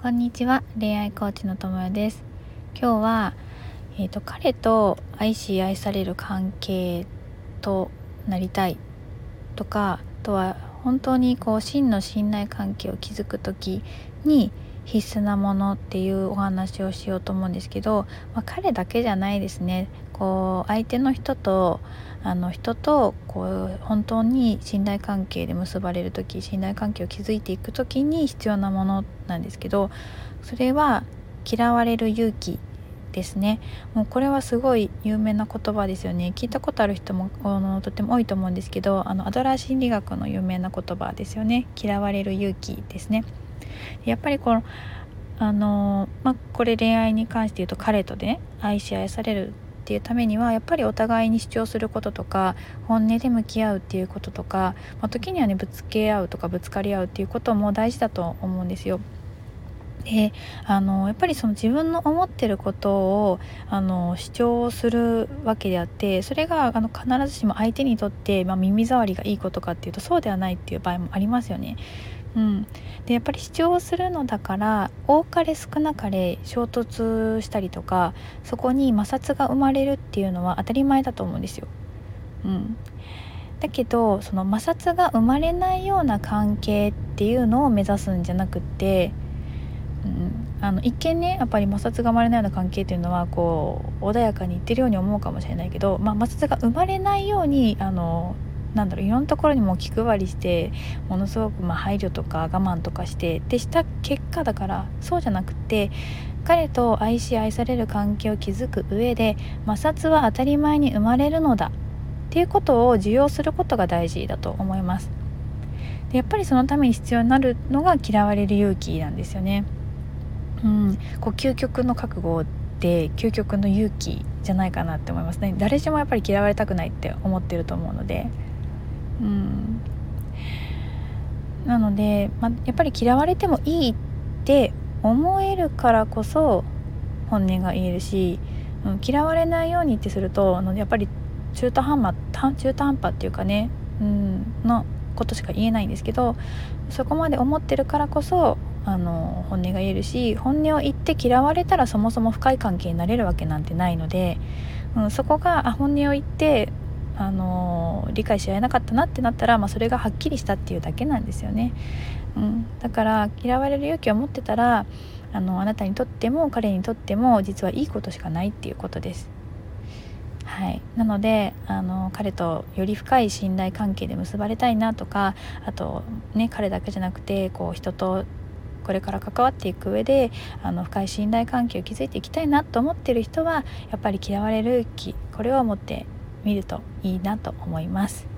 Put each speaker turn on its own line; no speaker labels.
こんにちは恋愛コーチの友よです。今日は、えーと、彼と愛し愛される関係となりたいとかあとは本当にこう真の信頼関係を築く時に必須なものっていうお話をしようと思うんですけど、まあ、彼だけじゃないですね。こう相手の人とあの人とこう本当に信頼関係で結ばれる時信頼関係を築いていく時に必要なものなんですけどそれは嫌われる勇気ですね。もうこれはすごい有名な言葉ですよね。聞いたことある人もあのとても多いと思うんですけどあのアドラー心理学の有名な言葉ですよね。嫌われる勇気ですね。やっぱりこのあのまあ、これ恋愛に関して言うと彼とね愛し愛されるっていうためにはやっぱりお互いに主張することとか本音で向き合うっていうこととか、まあ、時にはねぶつけ合うとかぶつかり合うっていうことも大事だと思うんですよ。であのやっぱりその自分の思ってることをあの主張するわけであってそれがあの必ずしも相手にとって、まあ、耳障りがいいことかっていうとそうではないっていう場合もありますよね。うん、でやっぱり主張するのだから多かれ少なかれ衝突したりとかそこに摩擦が生まれるっていうのは当たり前だと思うんですよ。うん、だけどその摩擦が生まれないような関係っていうのを目指すんじゃなくって、うん、あの一見ねやっぱり摩擦が生まれないような関係っていうのはこう穏やかにいってるように思うかもしれないけど、まあ、摩擦が生まれないようにあのなんだろういろんなところにも気配りしてものすごくま配慮とか我慢とかしてでした結果だからそうじゃなくて彼と愛し愛される関係を築く上で摩擦は当たり前に生まれるのだっていうことを受容することが大事だと思います。でやっぱりそのために必要になるのが嫌われる勇気なんですよね。うん。こう究極の覚悟で究極の勇気じゃないかなって思いますね。誰しもやっぱり嫌われたくないって思ってると思うので。うん、なので、まあやっぱり嫌われてもいいって思えるからこそ本音が言えるし、うん、嫌われないようにってするとあのやっぱり中途半端中途半端っていうかね、うん、のことしか言えないんですけどそこまで思ってるからこそあの本音が言えるし本音を言って嫌われたらそもそも深い関係になれるわけなんてないので、うん、そこがあ本音を言ってあの理解し合えなかったなってなったら、まあ、それがはっきりしたっていうだけなんですよね。うん、だから嫌われる勇気を持ってたらあのあなたにとっても彼にとっても実はいいことしかないっていうことです。はい、なのであの彼とより深い信頼関係で結ばれたいなとかあとね彼だけじゃなくてこう人とこれから関わっていく上であの深い信頼関係を築いていきたいなと思ってる人はやっぱり嫌われる気これを持って見るといいなと思います。